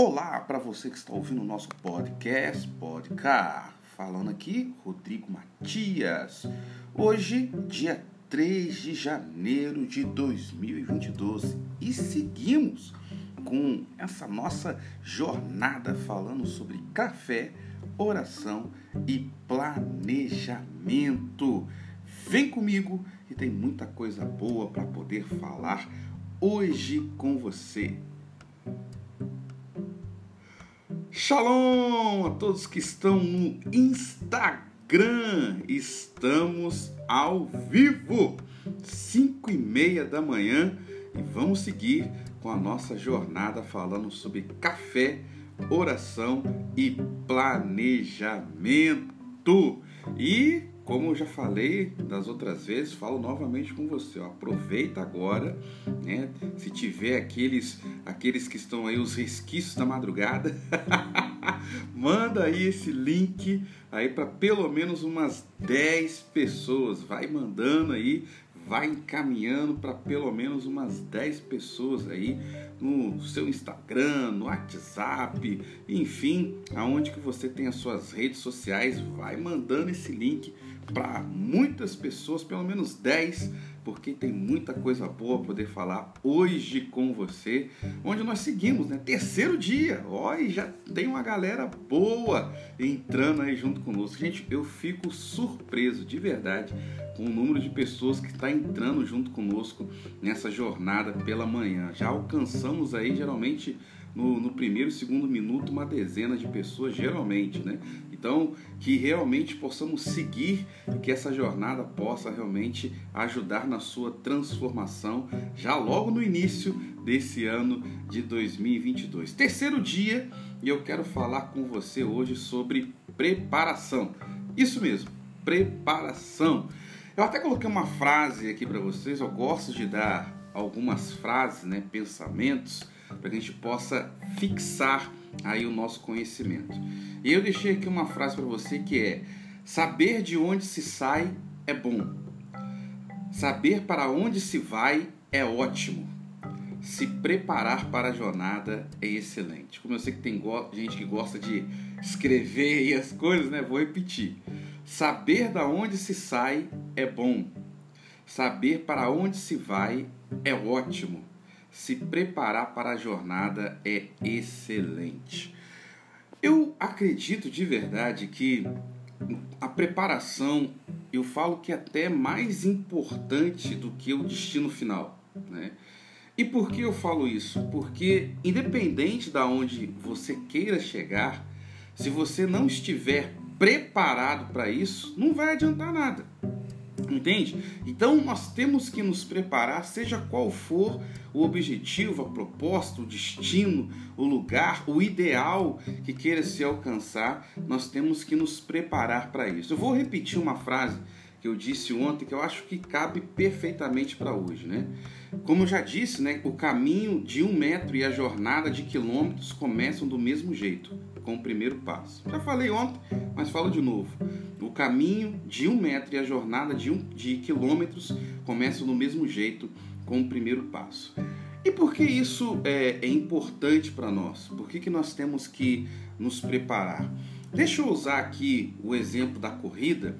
Olá para você que está ouvindo o nosso podcast Podcar. Falando aqui, Rodrigo Matias. Hoje, dia 3 de janeiro de 2022 e seguimos com essa nossa jornada falando sobre café, oração e planejamento. Vem comigo e tem muita coisa boa para poder falar hoje com você. Shalom a todos que estão no Instagram. Estamos ao vivo, 5 e meia da manhã, e vamos seguir com a nossa jornada falando sobre café, oração e planejamento. E como eu já falei das outras vezes, falo novamente com você. Ó, aproveita agora, né? Se tiver aqueles, aqueles que estão aí os resquícios da madrugada, manda aí esse link aí para pelo menos umas 10 pessoas. Vai mandando aí, vai encaminhando para pelo menos umas 10 pessoas aí no seu Instagram, no WhatsApp, enfim, aonde que você tem as suas redes sociais, vai mandando esse link para muitas pessoas, pelo menos 10, porque tem muita coisa boa poder falar hoje com você, onde nós seguimos, né? Terceiro dia, olha, já tem uma galera boa entrando aí junto conosco. Gente, eu fico surpreso de verdade com o número de pessoas que está entrando junto conosco nessa jornada pela manhã. Já alcançamos aí geralmente no, no primeiro segundo minuto uma dezena de pessoas, geralmente, né? Então, que realmente possamos seguir e que essa jornada possa realmente ajudar na sua transformação já logo no início desse ano de 2022. Terceiro dia e eu quero falar com você hoje sobre preparação. Isso mesmo, preparação. Eu até coloquei uma frase aqui para vocês, eu gosto de dar algumas frases, né, pensamentos para que a gente possa fixar aí o nosso conhecimento. E eu deixei aqui uma frase para você que é: saber de onde se sai é bom. Saber para onde se vai é ótimo. Se preparar para a jornada é excelente. Como eu sei que tem gente que gosta de escrever e as coisas, né? Vou repetir. Saber da onde se sai é bom. Saber para onde se vai é ótimo se preparar para a jornada é excelente. Eu acredito de verdade que a preparação, eu falo que é até mais importante do que o destino final, né? E por que eu falo isso? Porque independente da onde você queira chegar, se você não estiver preparado para isso, não vai adiantar nada. Entende? Então nós temos que nos preparar, seja qual for o objetivo, a proposta, o destino, o lugar, o ideal que queira se alcançar, nós temos que nos preparar para isso. Eu vou repetir uma frase eu disse ontem que eu acho que cabe perfeitamente para hoje, né? Como eu já disse, né, o caminho de um metro e a jornada de quilômetros começam do mesmo jeito, com o primeiro passo. Já falei ontem, mas falo de novo. O caminho de um metro e a jornada de, um, de quilômetros começam do mesmo jeito, com o primeiro passo. E por que isso é, é importante para nós? Por que, que nós temos que nos preparar? Deixa eu usar aqui o exemplo da corrida,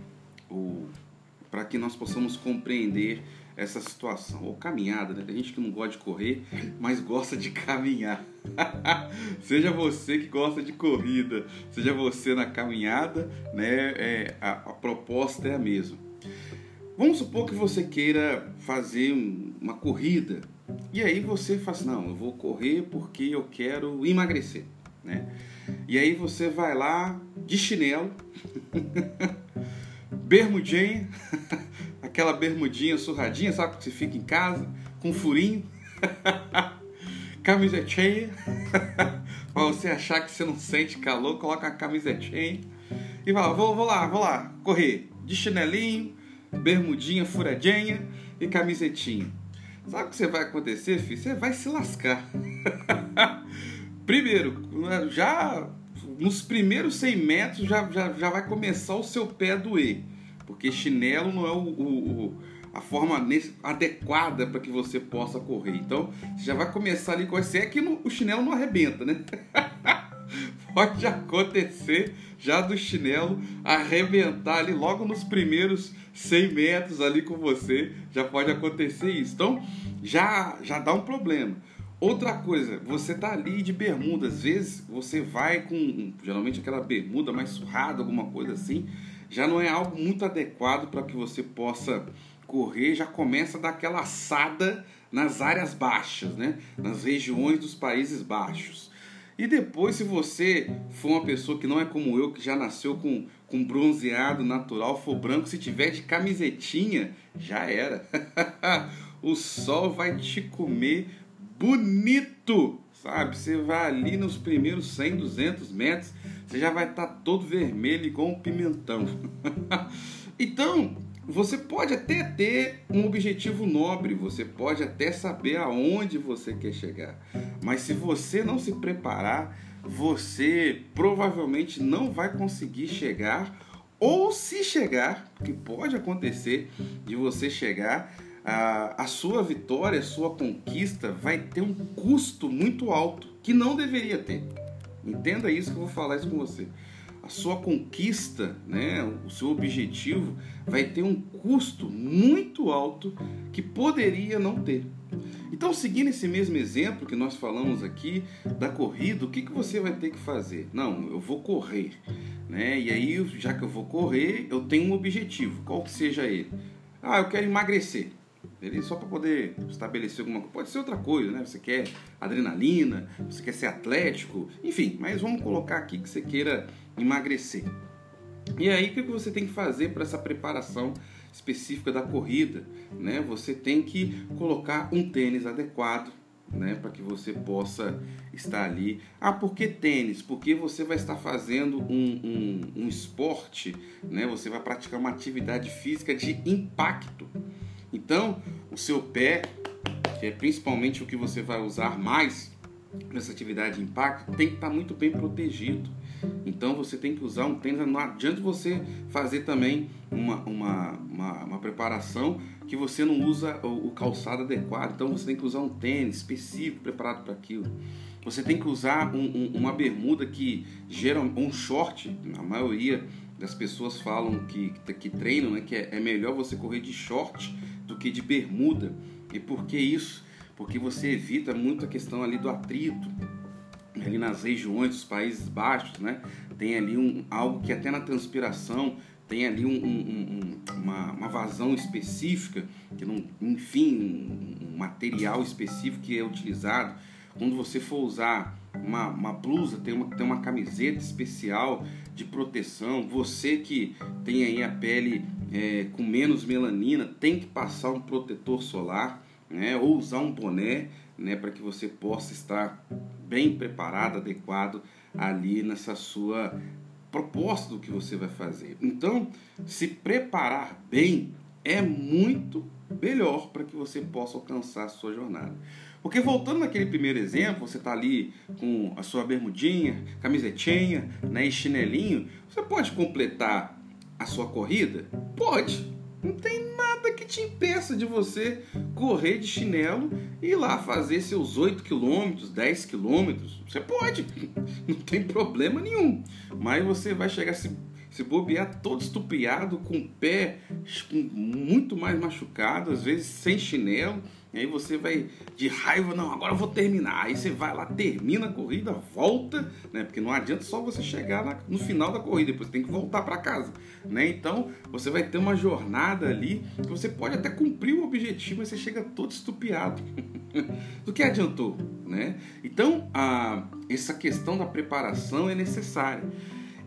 para que nós possamos compreender essa situação. Ou caminhada, né? Tem gente que não gosta de correr, mas gosta de caminhar. seja você que gosta de corrida, seja você na caminhada, né? É, a, a proposta é a mesma. Vamos supor que você queira fazer uma corrida e aí você faz, não, eu vou correr porque eu quero emagrecer, né? E aí você vai lá de chinelo, bermudinha, aquela bermudinha surradinha, sabe que você fica em casa com furinho, camisetinha, para você achar que você não sente calor, coloca a camisetinha e fala, vou, vou lá, vou lá, correr de chinelinho, bermudinha furadinha e camisetinha. Sabe o que você vai acontecer, filho? Você vai se lascar. Primeiro, já nos primeiros 100 metros já, já, já vai começar o seu pé a doer. Porque chinelo não é o, o, a forma adequada para que você possa correr. Então, você já vai começar ali com esse é que no, o chinelo não arrebenta, né? Pode acontecer já do chinelo arrebentar ali logo nos primeiros 100 metros ali com você, já pode acontecer isso. Então, já já dá um problema. Outra coisa, você tá ali de bermuda, às vezes você vai com geralmente aquela bermuda mais surrada, alguma coisa assim, já não é algo muito adequado para que você possa correr, já começa daquela assada nas áreas baixas, né? Nas regiões dos Países Baixos. E depois, se você for uma pessoa que não é como eu, que já nasceu com, com bronzeado natural, for branco, se tiver de camisetinha, já era. o sol vai te comer bonito, sabe? Você vai ali nos primeiros 100, 200 metros, você já vai estar tá todo vermelho igual um pimentão. então, você pode até ter um objetivo nobre, você pode até saber aonde você quer chegar, mas se você não se preparar, você provavelmente não vai conseguir chegar, ou se chegar, que pode acontecer de você chegar, a, a sua vitória, a sua conquista vai ter um custo muito alto que não deveria ter. Entenda isso que eu vou falar isso com você. A sua conquista, né, o seu objetivo vai ter um custo muito alto que poderia não ter. Então, seguindo esse mesmo exemplo que nós falamos aqui da corrida, o que, que você vai ter que fazer? Não, eu vou correr, né? E aí, já que eu vou correr, eu tenho um objetivo, qual que seja ele? Ah, eu quero emagrecer. Beleza? Só para poder estabelecer alguma coisa. Pode ser outra coisa, né? Você quer adrenalina, você quer ser atlético, enfim, mas vamos colocar aqui que você queira emagrecer. E aí, o que você tem que fazer para essa preparação específica da corrida? Né? Você tem que colocar um tênis adequado, né, para que você possa estar ali. Ah, por que tênis? Porque você vai estar fazendo um, um, um esporte, né, você vai praticar uma atividade física de impacto. Então, o seu pé, que é principalmente o que você vai usar mais nessa atividade de impacto, tem que estar muito bem protegido. Então você tem que usar um tênis. Não adianta você fazer também uma, uma, uma, uma preparação que você não usa o, o, calçado adequado. Então você tem que usar um tênis específico preparado para aquilo. Você tem que usar um, um, uma bermuda que gera um short. A maioria das pessoas falam que, que treinam né, que é, é melhor você correr de short do que de bermuda. E por que isso? Porque você evita muito a questão ali do atrito, ali nas regiões dos Países Baixos, né? Tem ali um, algo que até na transpiração tem ali um, um, uma, uma, vazão específica, que não, enfim, um material específico que é utilizado. Quando você for usar uma, uma blusa, tem uma, tem uma camiseta especial de proteção. Você que tem aí a pele é, com menos melanina, tem que passar um protetor solar, né? Ou usar um boné, né? Para que você possa estar bem preparado, adequado ali nessa sua proposta do que você vai fazer. Então, se preparar bem é muito melhor para que você possa alcançar a sua jornada. Porque voltando naquele primeiro exemplo, você está ali com a sua bermudinha, camisetinha né, e chinelinho, você pode completar a sua corrida? Pode. Não tem nada que te impeça de você correr de chinelo e ir lá fazer seus 8 quilômetros, 10 quilômetros. Você pode, não tem problema nenhum. Mas você vai chegar se, se bobear todo estupiado, com o pé muito mais machucado, às vezes sem chinelo e aí você vai de raiva, não, agora eu vou terminar. Aí você vai lá, termina a corrida, volta, né? Porque não adianta só você chegar na, no final da corrida, depois tem que voltar para casa, né? Então você vai ter uma jornada ali que você pode até cumprir o objetivo, mas você chega todo estupiado. Do que adiantou, né? Então a, essa questão da preparação é necessária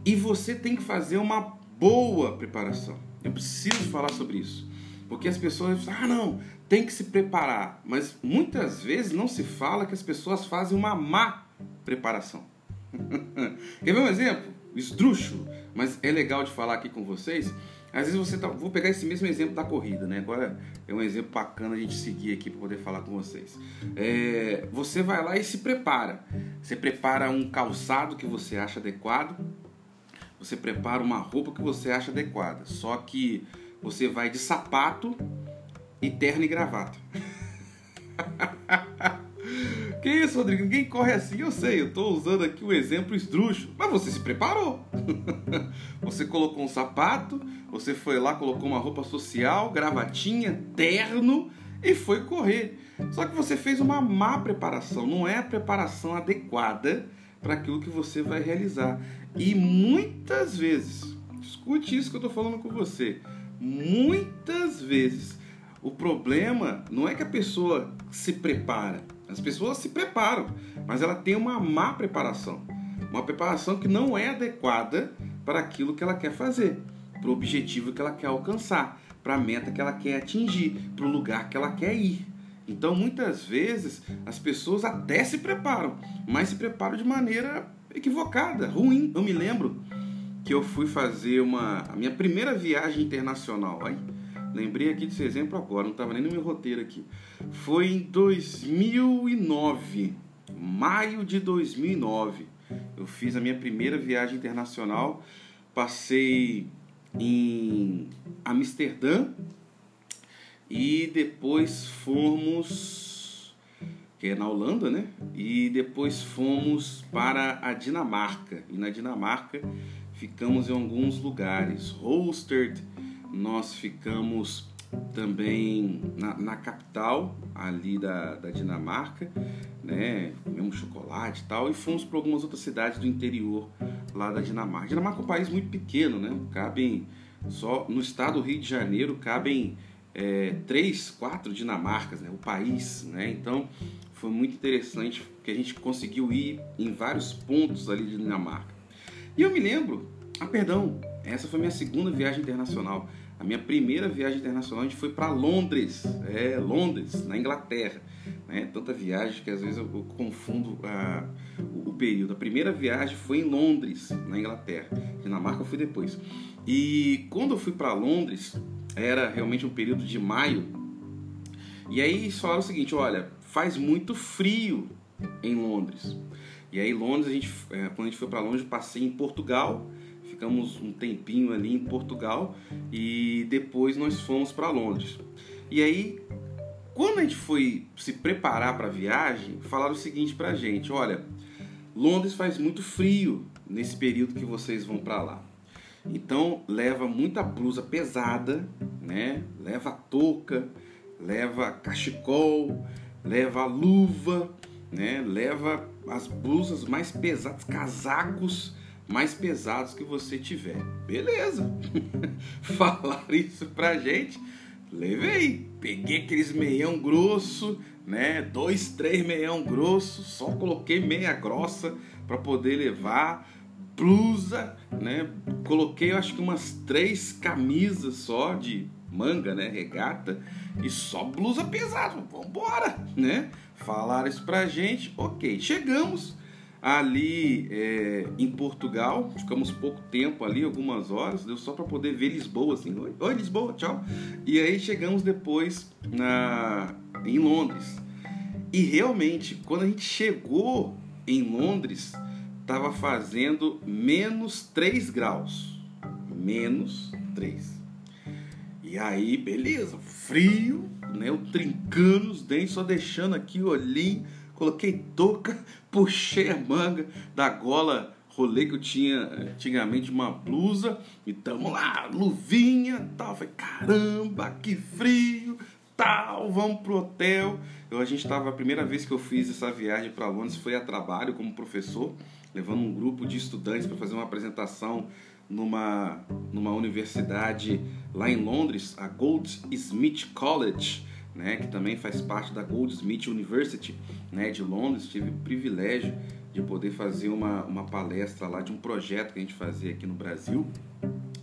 e você tem que fazer uma boa preparação. Eu preciso falar sobre isso. Porque as pessoas dizem, ah, não, tem que se preparar. Mas muitas vezes não se fala que as pessoas fazem uma má preparação. Quer ver um exemplo? Esdrúxulo, mas é legal de falar aqui com vocês. Às vezes você tá. Vou pegar esse mesmo exemplo da corrida, né? Agora é um exemplo bacana a gente seguir aqui para poder falar com vocês. É, você vai lá e se prepara. Você prepara um calçado que você acha adequado. Você prepara uma roupa que você acha adequada. Só que você vai de sapato e terno e gravata. que isso, Rodrigo? Ninguém corre assim, eu sei. Eu estou usando aqui um exemplo esdrúxulo. Mas você se preparou. você colocou um sapato, você foi lá, colocou uma roupa social, gravatinha, terno e foi correr. Só que você fez uma má preparação, não é a preparação adequada para aquilo que você vai realizar. E muitas vezes, escute isso que eu estou falando com você, muitas vezes o problema não é que a pessoa se prepara, as pessoas se preparam, mas ela tem uma má preparação, uma preparação que não é adequada para aquilo que ela quer fazer, para o objetivo que ela quer alcançar, para a meta que ela quer atingir, para o lugar que ela quer ir. Então, muitas vezes, as pessoas até se preparam, mas se preparam de maneira equivocada, ruim. Eu me lembro que eu fui fazer uma a minha primeira viagem internacional. Lembrei aqui desse exemplo agora, não estava nem no meu roteiro aqui. Foi em 2009, maio de 2009. Eu fiz a minha primeira viagem internacional. Passei em Amsterdã, e depois fomos, que é na Holanda, né? E depois fomos para a Dinamarca. E na Dinamarca ficamos em alguns lugares. Holstered, nós ficamos também na, na, capital ali da, da Dinamarca, né? Comemos chocolate e tal, e fomos para algumas outras cidades do interior lá da Dinamarca. A Dinamarca é um país muito pequeno, né? Cabem só no estado do Rio de Janeiro cabem é, três, quatro Dinamarcas, né, o país, né? Então foi muito interessante que a gente conseguiu ir em vários pontos ali de Dinamarca. E eu me lembro, ah, perdão, essa foi minha segunda viagem internacional. A minha primeira viagem internacional a gente foi para Londres, é Londres, na Inglaterra. Né? Tanta viagem que às vezes eu, eu confundo ah, o, período. A primeira viagem foi em Londres, na Inglaterra. Dinamarca eu fui depois. E quando eu fui para Londres, era realmente um período de maio. E aí eles falaram o seguinte: olha, faz muito frio em Londres. E aí Londres, a gente, é, quando a gente foi para Londres, passei em Portugal, ficamos um tempinho ali em Portugal e depois nós fomos para Londres. E aí, quando a gente foi se preparar para a viagem, falaram o seguinte para a gente: olha, Londres faz muito frio nesse período que vocês vão para lá. Então leva muita blusa pesada, né? Leva touca, leva cachecol, leva luva, né? Leva as blusas mais pesadas, casacos mais pesados que você tiver. Beleza. Falaram isso pra gente. Levei, peguei aqueles meião grosso, né? Dois, três meião grosso, só coloquei meia grossa para poder levar blusa, né? Coloquei, acho que umas três camisas só de manga, né? Regata e só blusa pesada. Vambora, né? Falaram isso pra gente, ok. Chegamos ali é, em Portugal, ficamos pouco tempo ali, algumas horas, deu só para poder ver Lisboa, assim, oi, oi Lisboa, tchau. E aí chegamos depois na, em Londres. E realmente, quando a gente chegou em Londres, estava fazendo menos 3 graus. Menos 3. E aí, beleza, frio, né? Eu trincando os dentes, só deixando aqui o olhinho, coloquei touca, puxei a manga da gola rolê que eu tinha antigamente uma blusa e tamo lá, luvinha tal. Falei, caramba, que frio, tal, vamos pro hotel. Eu, a gente tava, a primeira vez que eu fiz essa viagem para Londres foi a trabalho como professor levando um grupo de estudantes para fazer uma apresentação numa, numa universidade lá em Londres, a Goldsmith College, né, que também faz parte da Goldsmith University né, de Londres. Tive o privilégio de poder fazer uma, uma palestra lá de um projeto que a gente fazia aqui no Brasil.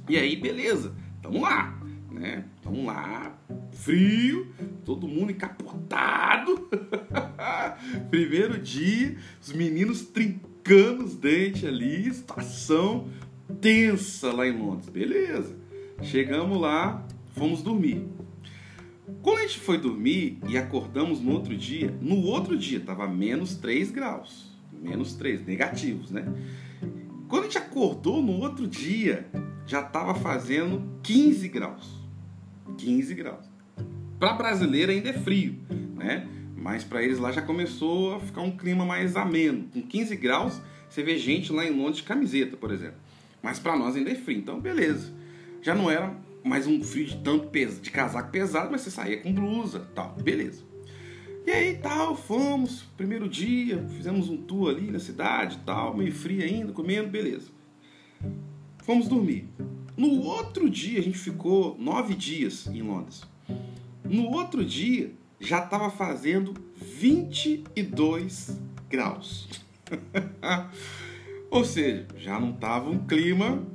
E aí, beleza, tamo lá, né? Tamo lá, frio, todo mundo encapotado. Primeiro dia, os meninos trincando os dentes ali, estação tensa lá em Londres. Beleza. Chegamos lá, fomos dormir. Quando a gente foi dormir e acordamos no outro dia, no outro dia estava menos 3 graus. Menos 3, negativos, né? Quando a gente acordou no outro dia, já estava fazendo 15 graus. 15 graus. para brasileiro ainda é frio, né? Mas para eles lá já começou a ficar um clima mais ameno. Com 15 graus, você vê gente lá em Londres de camiseta, por exemplo. Mas para nós ainda é frio, então beleza. Já não era mais um frio de tanto peso, de casaco pesado, mas você saía com blusa, tal, beleza. E aí tal, fomos, primeiro dia, fizemos um tour ali na cidade, tal, meio frio ainda, comendo, beleza. Fomos dormir. No outro dia, a gente ficou nove dias em Londres. No outro dia, já estava fazendo 22 graus. Ou seja, já não estava um clima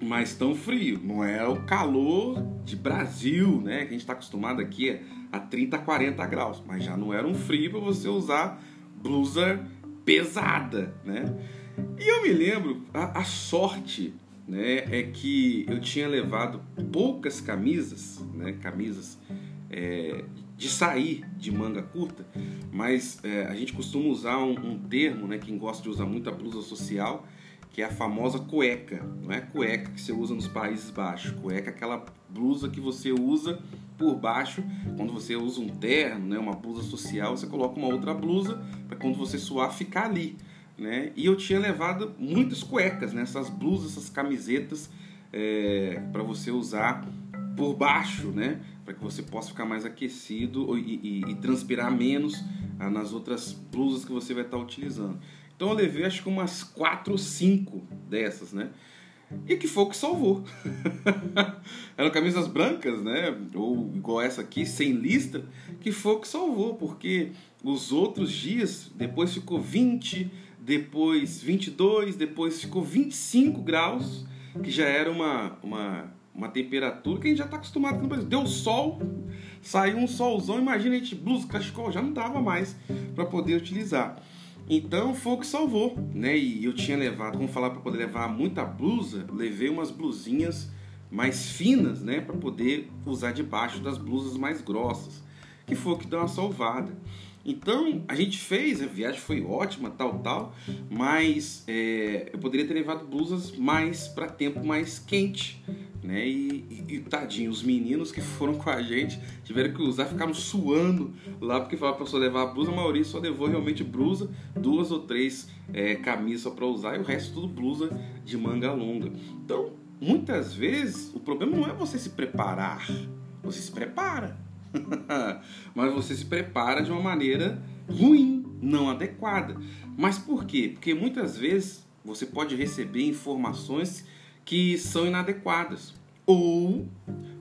mais tão frio. Não é o calor de Brasil, né? Que a gente está acostumado aqui a 30, 40 graus. Mas já não era um frio para você usar blusa pesada, né? E eu me lembro, a, a sorte né, é que eu tinha levado poucas camisas, né, camisas é, de sair de manga curta, mas é, a gente costuma usar um, um, termo, né, quem gosta de usar muita blusa social, que é a famosa cueca. Não é cueca que você usa nos Países Baixos, cueca é aquela blusa que você usa por baixo, quando você usa um terno, né, uma blusa social, você coloca uma outra blusa para quando você suar ficar ali. Né? E eu tinha levado muitas cuecas, né? essas blusas, essas camisetas é, para você usar por baixo, né? para que você possa ficar mais aquecido e, e, e transpirar menos ah, nas outras blusas que você vai estar utilizando. Então eu levei acho que umas 4 ou 5 dessas, né? E que foi o que salvou. Eram camisas brancas, né? Ou igual essa aqui, sem lista, que foi o que salvou, porque os outros dias, depois ficou 20, depois 22, depois ficou 25 graus, que já era uma, uma uma temperatura que a gente já está acostumado aqui no Brasil. Deu sol, saiu um solzão, imagina a gente, blusa, cachecol, já não dava mais para poder utilizar. Então foi o que salvou, né? E eu tinha levado, como falar para poder levar muita blusa, levei umas blusinhas mais finas, né, para poder usar debaixo das blusas mais grossas, que foi o que deu uma salvada. Então a gente fez, a viagem foi ótima, tal, tal, mas é, eu poderia ter levado blusas mais para tempo mais quente, né? E, e, e, tadinho, os meninos que foram com a gente tiveram que usar, ficaram suando lá porque falaram para só levar a blusa. A maioria só levou realmente blusa, duas ou três é, camisas para usar e o resto tudo blusa de manga longa. Então, muitas vezes o problema não é você se preparar, você se prepara, mas você se prepara de uma maneira ruim, não adequada. Mas por quê? Porque muitas vezes você pode receber informações que são inadequadas. Ou,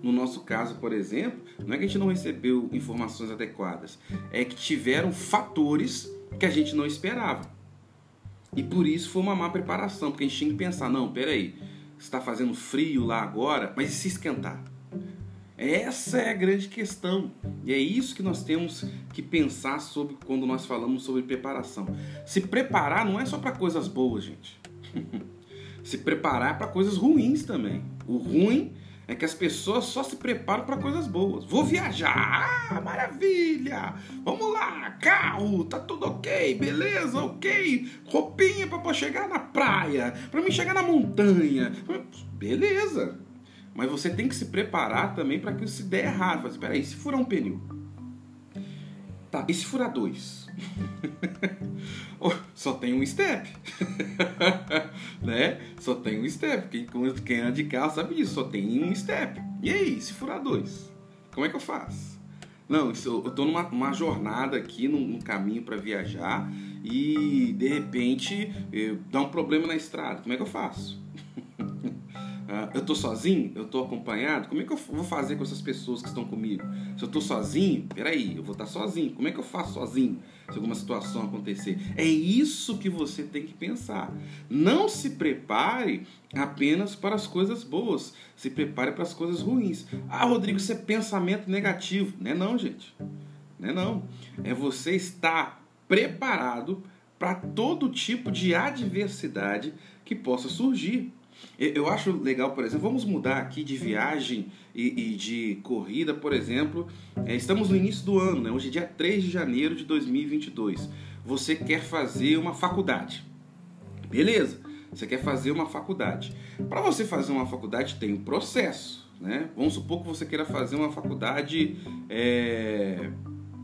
no nosso caso, por exemplo, não é que a gente não recebeu informações adequadas, é que tiveram fatores que a gente não esperava. E por isso foi uma má preparação, porque a gente tinha que pensar, não, peraí, está fazendo frio lá agora, mas e se esquentar? Essa é a grande questão. E é isso que nós temos que pensar sobre quando nós falamos sobre preparação. Se preparar não é só para coisas boas, gente. se preparar para coisas ruins também. O ruim é que as pessoas só se preparam para coisas boas. Vou viajar, ah, maravilha! Vamos lá, carro, tá tudo ok, beleza, ok. Roupinha para chegar na praia, para mim chegar na montanha, beleza. Mas você tem que se preparar também para que se der errado. Mas espera aí, se furar um pneu, tá? E se furar dois? só tem um step. né? Só tem um step. Quem, quem anda de carro sabe disso, só tem um step. E aí, se furar dois? Como é que eu faço? Não, eu estou numa jornada aqui, num, num caminho para viajar e de repente dá um problema na estrada. Como é que eu faço? Uh, eu estou sozinho? Eu estou acompanhado? Como é que eu vou fazer com essas pessoas que estão comigo? Se eu estou sozinho, peraí, eu vou estar sozinho. Como é que eu faço sozinho se alguma situação acontecer? É isso que você tem que pensar. Não se prepare apenas para as coisas boas. Se prepare para as coisas ruins. Ah, Rodrigo, isso é pensamento negativo. Não é não, gente. Não é não. É você estar preparado para todo tipo de adversidade que possa surgir. Eu acho legal, por exemplo, vamos mudar aqui de viagem e, e de corrida, por exemplo. É, estamos no início do ano, né? hoje é dia 3 de janeiro de 2022. Você quer fazer uma faculdade. Beleza, você quer fazer uma faculdade. Para você fazer uma faculdade tem um processo. né? Vamos supor que você queira fazer uma faculdade é,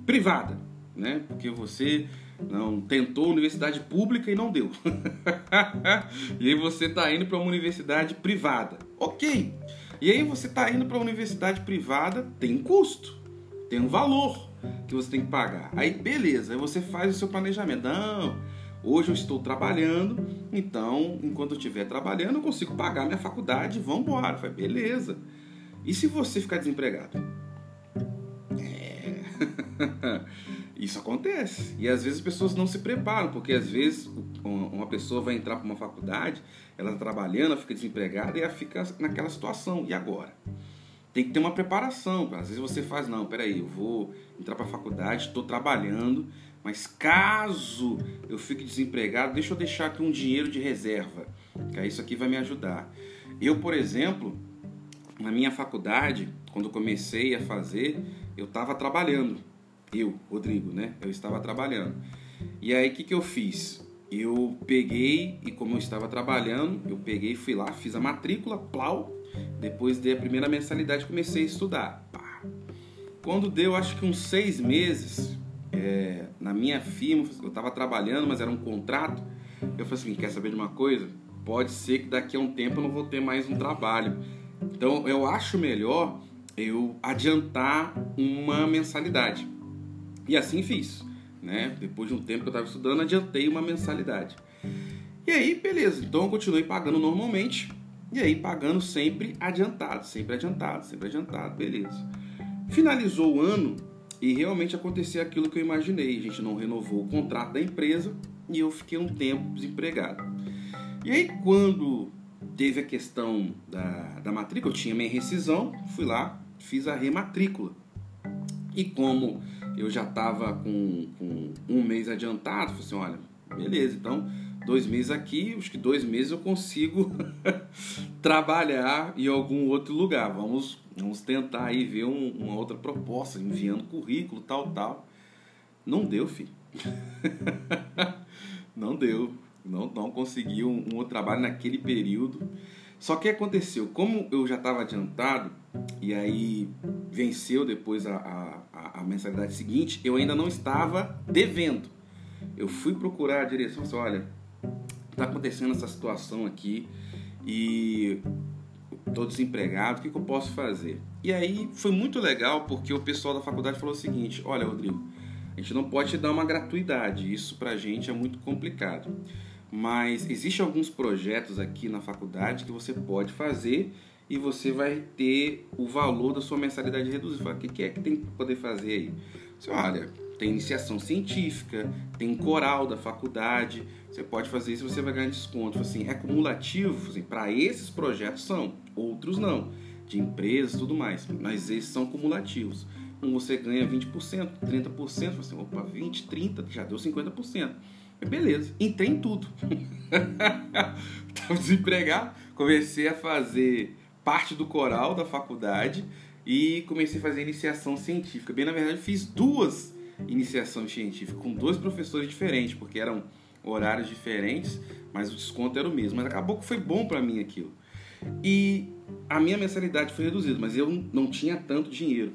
privada, né? Porque você não tentou universidade pública e não deu. e aí você está indo para uma universidade privada. Ok. E aí você está indo para uma universidade privada, tem custo, tem um valor que você tem que pagar. Aí beleza, aí você faz o seu planejamento. Não, hoje eu estou trabalhando, então enquanto eu estiver trabalhando eu consigo pagar minha faculdade, vamos embora. Falei, beleza. E se você ficar desempregado? É. Isso acontece. E às vezes as pessoas não se preparam, porque às vezes uma pessoa vai entrar para uma faculdade, ela está trabalhando, ela fica desempregada e ela fica naquela situação. E agora? Tem que ter uma preparação. Às vezes você faz, não, peraí, eu vou entrar para a faculdade, estou trabalhando, mas caso eu fique desempregado, deixa eu deixar aqui um dinheiro de reserva, que isso aqui vai me ajudar. Eu, por exemplo, na minha faculdade, quando comecei a fazer, eu estava trabalhando eu, Rodrigo, né? Eu estava trabalhando. E aí o que, que eu fiz? Eu peguei e como eu estava trabalhando, eu peguei, fui lá, fiz a matrícula, plau. Depois dei a primeira mensalidade, comecei a estudar. Pá. Quando deu, acho que uns seis meses, é, na minha firma, eu estava trabalhando, mas era um contrato. Eu falei assim: quer saber de uma coisa? Pode ser que daqui a um tempo eu não vou ter mais um trabalho. Então eu acho melhor eu adiantar uma mensalidade. E assim fiz. Né? Depois de um tempo que eu estava estudando, adiantei uma mensalidade. E aí, beleza. Então eu continuei pagando normalmente. E aí, pagando sempre adiantado, sempre adiantado, sempre adiantado, beleza. Finalizou o ano e realmente aconteceu aquilo que eu imaginei. A gente não renovou o contrato da empresa e eu fiquei um tempo desempregado. E aí, quando teve a questão da, da matrícula, eu tinha minha rescisão, fui lá, fiz a rematrícula. E como eu já estava com, com, um mês adiantado, falei assim, olha, beleza, então dois meses aqui, acho que dois meses eu consigo trabalhar em algum outro lugar. Vamos, vamos tentar aí ver um, uma outra proposta, enviando currículo, tal, tal. Não deu, filho. não deu. Não, não consegui um, um outro trabalho naquele período. Só que aconteceu, como eu já estava adiantado, e aí venceu depois a, a, a, mensalidade seguinte, eu ainda não estava devendo. Eu fui procurar a direção e olha, está acontecendo essa situação aqui e estou desempregado, o que, que eu posso fazer? E aí foi muito legal porque o pessoal da faculdade falou o seguinte, olha Rodrigo, a gente não pode te dar uma gratuidade, isso para a gente é muito complicado mas existem alguns projetos aqui na faculdade que você pode fazer e você vai ter o valor da sua mensalidade reduzido. o que é que tem que poder fazer aí? Você olha, tem iniciação científica, tem coral da faculdade, você pode fazer isso e você vai ganhar desconto. Assim, é cumulativo, assim, para esses projetos são, outros não, de empresas tudo mais, mas esses são cumulativos. Um você ganha 20%, 30%, assim, opa, 20, 30, já deu 50%. Beleza, entrei em tudo. Estava desempregado, comecei a fazer parte do coral da faculdade e comecei a fazer iniciação científica. Bem, na verdade, fiz duas iniciações científicas com dois professores diferentes, porque eram horários diferentes, mas o desconto era o mesmo. Mas acabou que foi bom para mim aquilo. E a minha mensalidade foi reduzida, mas eu não tinha tanto dinheiro.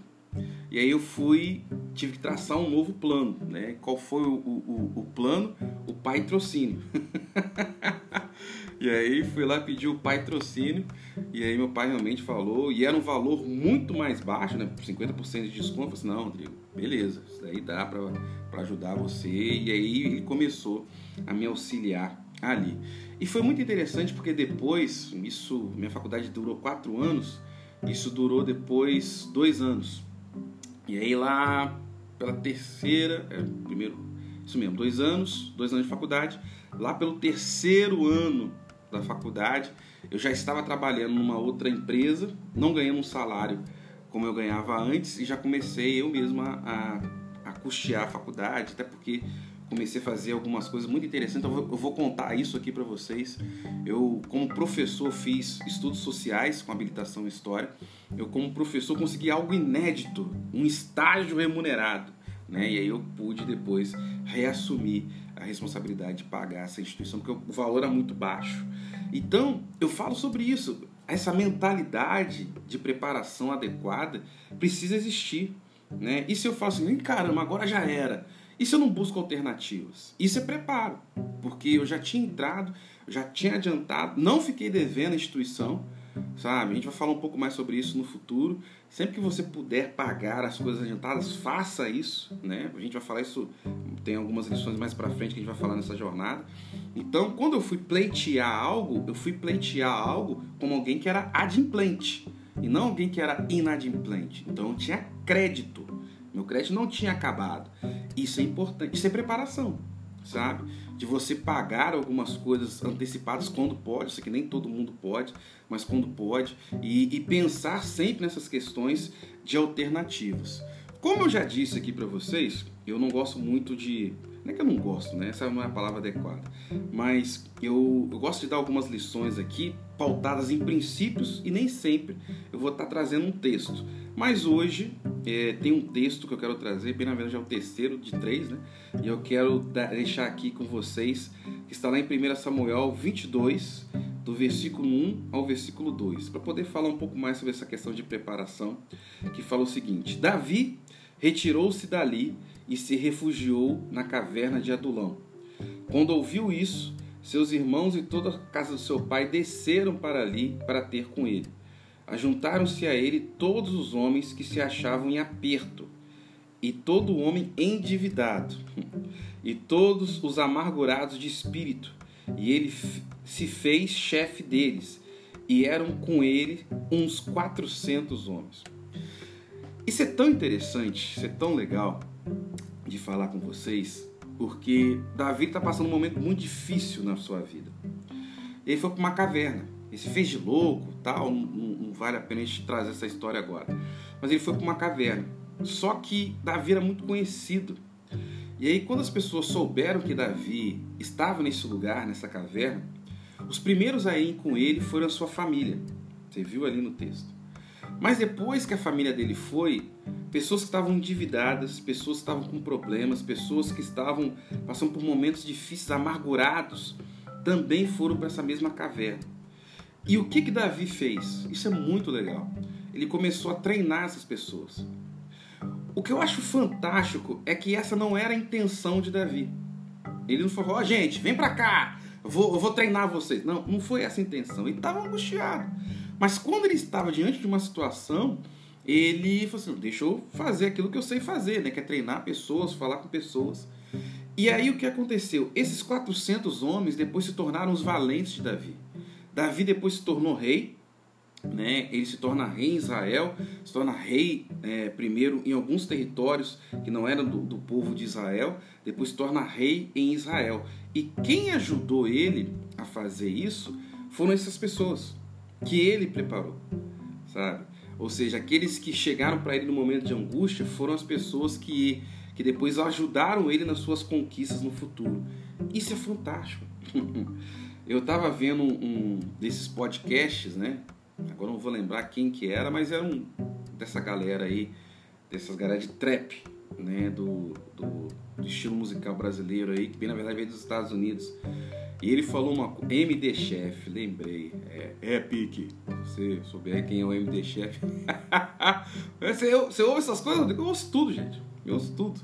E aí eu fui, tive que traçar um novo plano, né? Qual foi o, o, o plano? O patrocínio. e aí fui lá pedir o patrocínio e aí meu pai realmente falou, e era um valor muito mais baixo, né? 50% de desconto. Eu falei assim, não, Rodrigo, beleza, isso daí dá para ajudar você. E aí ele começou a me auxiliar ali. E foi muito interessante porque depois, isso, minha faculdade durou quatro anos, isso durou depois dois anos. E aí lá pela terceira, é, primeiro, isso mesmo, dois anos, dois anos de faculdade. Lá pelo terceiro ano da faculdade, eu já estava trabalhando numa outra empresa, não ganhando um salário como eu ganhava antes e já comecei eu mesmo a, a, a custear a faculdade, até porque comecei a fazer algumas coisas muito interessantes. Então eu vou contar isso aqui para vocês. Eu, como professor, fiz estudos sociais com habilitação em história. Eu, como professor, consegui algo inédito, um estágio remunerado. Né? E aí eu pude depois reassumir a responsabilidade de pagar essa instituição, porque o valor era muito baixo. Então, eu falo sobre isso. essa mentalidade de preparação adequada precisa existir. Né? E se eu falo assim, caramba, agora já era. E se eu não busco alternativas? Isso é preparo, porque eu já tinha entrado, já tinha adiantado, não fiquei devendo a instituição, sabe? A gente vai falar um pouco mais sobre isso no futuro. Sempre que você puder pagar as coisas adiantadas, faça isso, né? A gente vai falar isso, tem algumas lições mais para frente que a gente vai falar nessa jornada. Então, quando eu fui pleitear algo, eu fui pleitear algo como alguém que era adimplente e não alguém que era inadimplente. Então, eu tinha crédito. Meu crédito não tinha acabado. Isso é importante. Isso é preparação, sabe? De você pagar algumas coisas antecipadas quando pode. Isso que nem todo mundo pode, mas quando pode. E, e pensar sempre nessas questões de alternativas. Como eu já disse aqui para vocês, eu não gosto muito de não é que eu não gosto, né? Essa não é a palavra adequada. Mas eu, eu gosto de dar algumas lições aqui pautadas em princípios e nem sempre eu vou estar trazendo um texto. Mas hoje é, tem um texto que eu quero trazer, bem na verdade é o terceiro de três, né? E eu quero deixar aqui com vocês, que está lá em 1 Samuel 22, do versículo 1 ao versículo 2, para poder falar um pouco mais sobre essa questão de preparação, que fala o seguinte: Davi retirou-se dali e se refugiou na caverna de Adulão. Quando ouviu isso, seus irmãos e toda a casa do seu pai desceram para ali para ter com ele. Ajuntaram-se a ele todos os homens que se achavam em aperto, e todo homem endividado, e todos os amargurados de espírito, e ele se fez chefe deles, e eram com ele uns quatrocentos homens. Isso é tão interessante, isso é tão legal, de falar com vocês, porque Davi está passando um momento muito difícil na sua vida. Ele foi para uma caverna, ele se fez de louco, tal, não, não vale a pena a gente trazer essa história agora. Mas ele foi para uma caverna. Só que Davi era muito conhecido. E aí, quando as pessoas souberam que Davi estava nesse lugar, nessa caverna, os primeiros a ir com ele foram a sua família. Você viu ali no texto. Mas depois que a família dele foi, pessoas que estavam endividadas, pessoas que estavam com problemas, pessoas que estavam passando por momentos difíceis, amargurados, também foram para essa mesma caverna. E o que que Davi fez? Isso é muito legal. Ele começou a treinar essas pessoas. O que eu acho fantástico é que essa não era a intenção de Davi. Ele não falou, ó oh, gente, vem para cá, vou, eu vou treinar vocês. Não, não foi essa a intenção. Ele estava angustiado. Mas quando ele estava diante de uma situação, ele falou assim: deixa eu fazer aquilo que eu sei fazer, né? que é treinar pessoas, falar com pessoas. E aí o que aconteceu? Esses 400 homens depois se tornaram os valentes de Davi. Davi depois se tornou rei, né? ele se torna rei em Israel, se torna rei é, primeiro em alguns territórios que não eram do, do povo de Israel, depois se torna rei em Israel. E quem ajudou ele a fazer isso foram essas pessoas que ele preparou, sabe? Ou seja, aqueles que chegaram para ele no momento de angústia foram as pessoas que, que depois ajudaram ele nas suas conquistas no futuro. Isso é fantástico. Eu estava vendo um desses podcasts, né? Agora não vou lembrar quem que era, mas era um dessa galera aí, dessas galera de trap, né? Do, do, do estilo musical brasileiro aí, que bem na verdade veio dos Estados Unidos. E ele falou uma MD Chef, lembrei. É, é pique. Se você souber quem é o MD Chef. você, você ouve essas coisas? Eu ouço tudo, gente. Eu ouço tudo.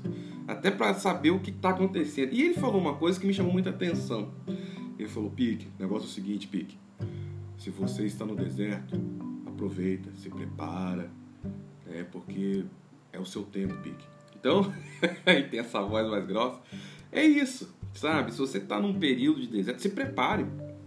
Até para saber o que está acontecendo. E ele falou uma coisa que me chamou muita atenção. Ele falou: Pique, negócio é o seguinte, Pique. Se você está no deserto, aproveita, se prepara. É porque é o seu tempo, Pique. Então, e tem essa voz mais grossa. É isso sabe? Se você está num período de deserto, se prepare,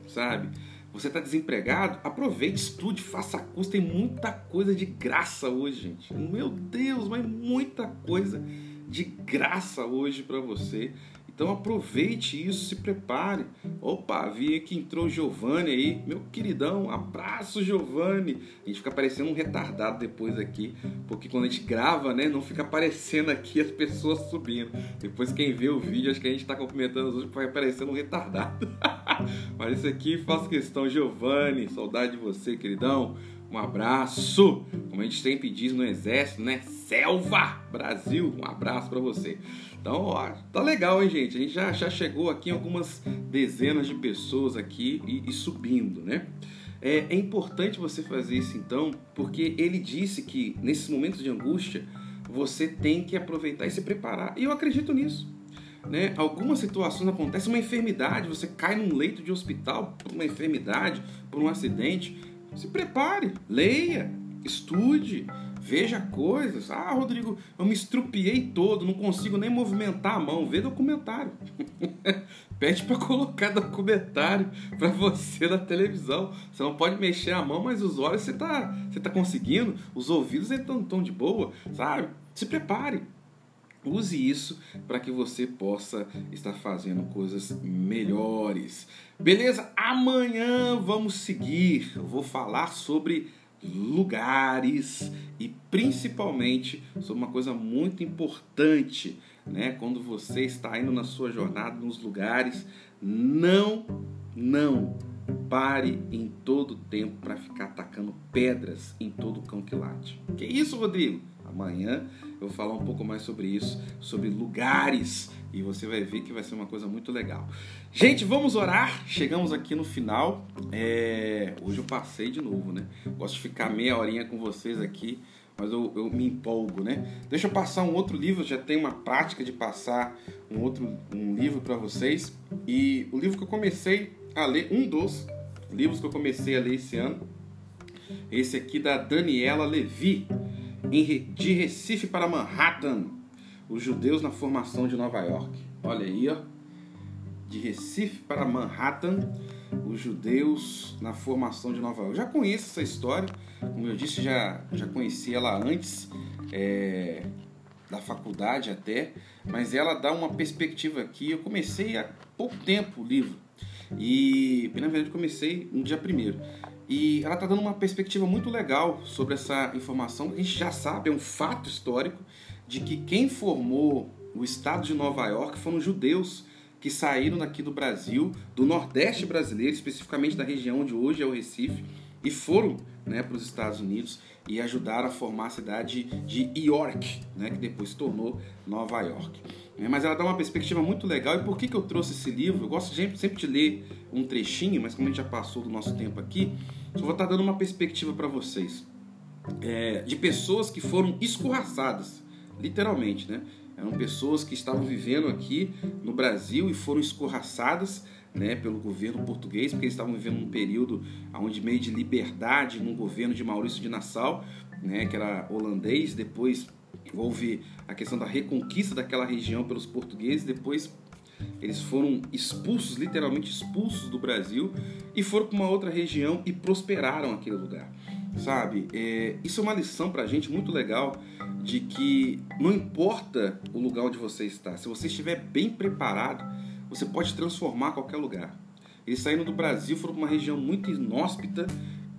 sabe? Você está desempregado, aproveite, estude, faça curso. Tem muita coisa de graça hoje, gente. Meu Deus, mas muita coisa de graça hoje para você. Então aproveite isso, se prepare. Opa, vi que entrou Giovanni aí, meu queridão, abraço Giovanni. A gente fica parecendo um retardado depois aqui, porque quando a gente grava, né, não fica aparecendo aqui as pessoas subindo. Depois quem vê o vídeo, acho que a gente está cumprimentando os outros, vai parecendo um retardado. Mas isso aqui faço questão, Giovanni, saudade de você, queridão. Um abraço, como a gente sempre diz no exército, né? Selva Brasil, um abraço para você. Então, ó, tá legal, hein, gente? A gente já, já chegou aqui em algumas dezenas de pessoas aqui e, e subindo, né? É, é importante você fazer isso então, porque ele disse que nesses momentos de angústia você tem que aproveitar e se preparar. E eu acredito nisso. Né? Algumas situações acontecem, uma enfermidade, você cai num leito de hospital por uma enfermidade, por um acidente. Se prepare, leia, estude, veja coisas. Ah, Rodrigo, eu me estrupiei todo, não consigo nem movimentar a mão. Vê documentário. Pede para colocar documentário para você na televisão. Você não pode mexer a mão, mas os olhos você tá, você tá conseguindo, os ouvidos estão tão de boa, sabe? Se prepare. Use isso para que você possa estar fazendo coisas melhores. Beleza? Amanhã vamos seguir. Eu vou falar sobre lugares e principalmente sobre uma coisa muito importante, né? Quando você está indo na sua jornada nos lugares, não, não pare em todo tempo para ficar atacando pedras em todo cão que late. Que isso, Rodrigo? Amanhã eu vou falar um pouco mais sobre isso, sobre lugares, e você vai ver que vai ser uma coisa muito legal. Gente, vamos orar. Chegamos aqui no final. É... Hoje eu passei de novo, né? Gosto de ficar meia horinha com vocês aqui, mas eu, eu me empolgo, né? Deixa eu passar um outro livro. Eu já tenho uma prática de passar um outro um livro para vocês. E o livro que eu comecei a ler, um dos livros que eu comecei a ler esse ano, esse aqui da Daniela Levi de Recife para Manhattan, os judeus na formação de Nova York. Olha aí, ó. De Recife para Manhattan, os judeus na formação de Nova York. Já conheço essa história, como eu disse, já, já conheci ela antes é, da faculdade até, mas ela dá uma perspectiva aqui. Eu comecei há pouco tempo o livro e, na verdade, comecei no dia primeiro. E ela está dando uma perspectiva muito legal sobre essa informação a gente já sabe, é um fato histórico, de que quem formou o estado de Nova York foram judeus que saíram daqui do Brasil, do Nordeste brasileiro, especificamente da região onde hoje é o Recife, e foram né, para os Estados Unidos e ajudaram a formar a cidade de York, né, que depois se tornou Nova York. É, mas ela dá uma perspectiva muito legal. E por que, que eu trouxe esse livro? Eu gosto sempre de ler um trechinho, mas como a gente já passou do nosso tempo aqui, só vou estar dando uma perspectiva para vocês é, de pessoas que foram escorraçadas, literalmente, né? Eram pessoas que estavam vivendo aqui no Brasil e foram escorraçadas né, pelo governo português, porque eles estavam vivendo um período onde meio de liberdade no governo de Maurício de Nassau, né, que era holandês, depois houve a questão da reconquista daquela região pelos portugueses, depois eles foram expulsos, literalmente expulsos do Brasil e foram para uma outra região e prosperaram aquele lugar. Sabe? É, isso é uma lição para a gente muito legal de que não importa o lugar onde você está, se você estiver bem preparado, você pode transformar qualquer lugar. Eles saíram do Brasil, foram para uma região muito inóspita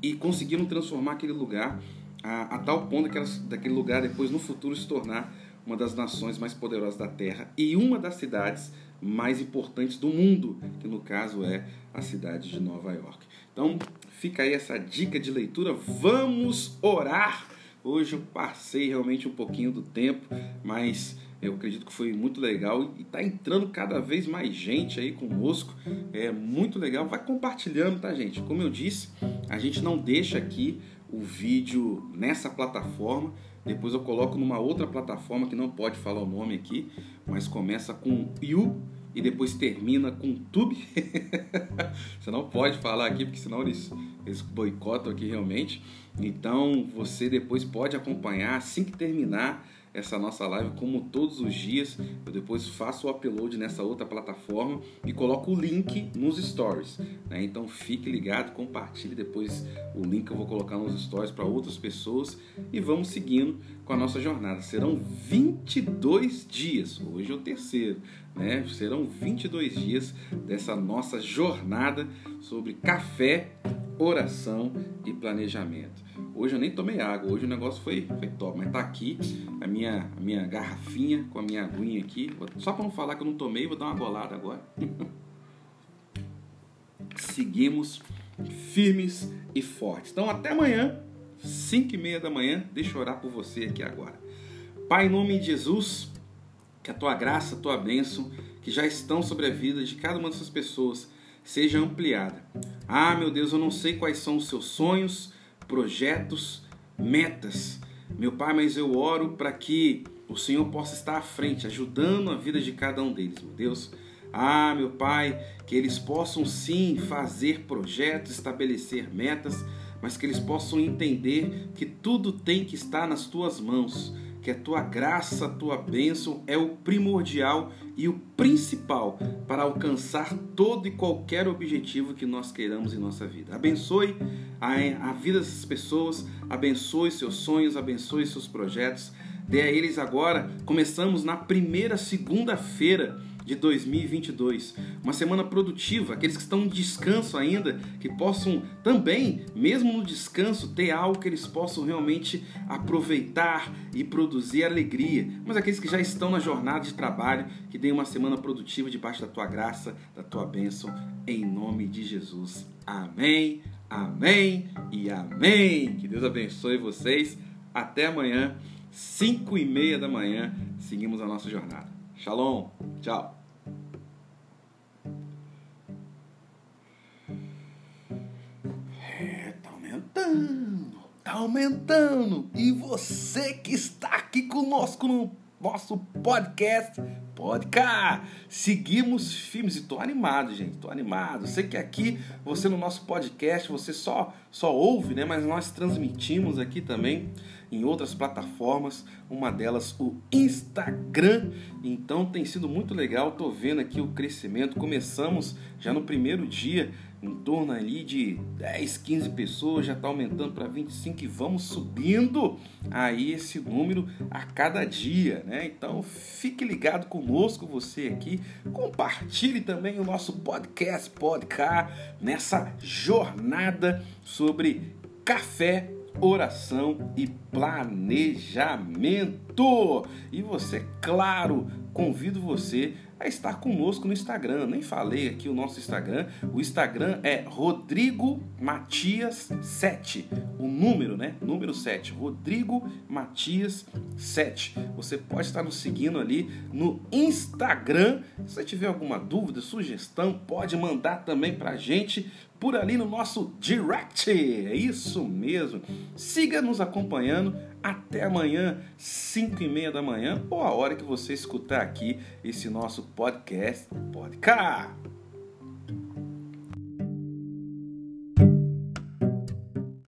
e conseguiram transformar aquele lugar a, a tal ponto que daquele lugar depois no futuro se tornar uma das nações mais poderosas da Terra e uma das cidades mais importantes do mundo, que no caso é a cidade de Nova York. Então, fica aí essa dica de leitura. Vamos orar. Hoje eu passei realmente um pouquinho do tempo, mas eu acredito que foi muito legal e está entrando cada vez mais gente aí conosco. É muito legal. Vai compartilhando, tá, gente? Como eu disse, a gente não deixa aqui o vídeo nessa plataforma. Depois eu coloco numa outra plataforma que não pode falar o nome aqui, mas começa com You e depois termina com Tube. você não pode falar aqui, porque senão eles, eles boicotam aqui realmente. Então você depois pode acompanhar assim que terminar essa nossa live, como todos os dias. Eu depois faço o upload nessa outra plataforma e coloco o link nos stories. Né? Então fique ligado, compartilhe depois o link que eu vou colocar nos stories para outras pessoas e vamos seguindo com a nossa jornada. Serão 22 dias, hoje é o terceiro, né? Serão 22 dias dessa nossa jornada sobre café, oração e planejamento. Hoje eu nem tomei água, hoje o negócio foi, foi top, mas tá aqui a minha, a minha garrafinha com a minha aguinha aqui. Só para não falar que eu não tomei, vou dar uma golada agora. Seguimos firmes e fortes. Então até amanhã, 5 e meia da manhã, deixa eu orar por você aqui agora. Pai, em nome de Jesus, que a tua graça, a tua bênção, que já estão sobre a vida de cada uma dessas pessoas, seja ampliada Ah, meu Deus, eu não sei quais são os seus sonhos, projetos, metas. Meu Pai, mas eu oro para que o Senhor possa estar à frente, ajudando a vida de cada um deles, meu Deus. Ah, meu Pai, que eles possam sim fazer projetos, estabelecer metas, mas que eles possam entender que tudo tem que estar nas tuas mãos, que a tua graça, a tua bênção é o primordial e o principal para alcançar todo e qualquer objetivo que nós queiramos em nossa vida. Abençoe a, a vida dessas pessoas, abençoe seus sonhos, abençoe seus projetos. Dê a eles agora. Começamos na primeira segunda-feira de 2022. Uma semana produtiva, aqueles que estão em descanso ainda, que possam também, mesmo no descanso, ter algo que eles possam realmente aproveitar e produzir alegria. Mas aqueles que já estão na jornada de trabalho, que tenham uma semana produtiva debaixo da tua graça, da tua bênção, em nome de Jesus. Amém, amém e amém. Que Deus abençoe vocês. Até amanhã, 5 e meia da manhã, seguimos a nossa jornada. Shalom. Tchau. É, tá aumentando. Tá aumentando. E você que está aqui conosco no nosso podcast, podcast. Seguimos filmes e tô animado, gente. Tô animado. Sei que aqui você no nosso podcast, você só só ouve, né, mas nós transmitimos aqui também em outras plataformas, uma delas o Instagram. Então tem sido muito legal, tô vendo aqui o crescimento. Começamos já no primeiro dia, em torno ali de 10, 15 pessoas, já está aumentando para 25 e vamos subindo aí esse número a cada dia, né? Então fique ligado conosco, você aqui, compartilhe também o nosso podcast, podcast, nessa jornada sobre café oração e planejamento. E você, claro, convido você a estar conosco no Instagram. Nem falei aqui o nosso Instagram. O Instagram é Rodrigo Matias 7. O número, né? Número 7. Rodrigo Matias 7. Você pode estar nos seguindo ali no Instagram. Se você tiver alguma dúvida, sugestão, pode mandar também pra gente por ali no nosso direct. É isso mesmo. Siga nos acompanhando até amanhã, 5 e meia da manhã, ou a hora que você escutar aqui esse nosso podcast. Podcast!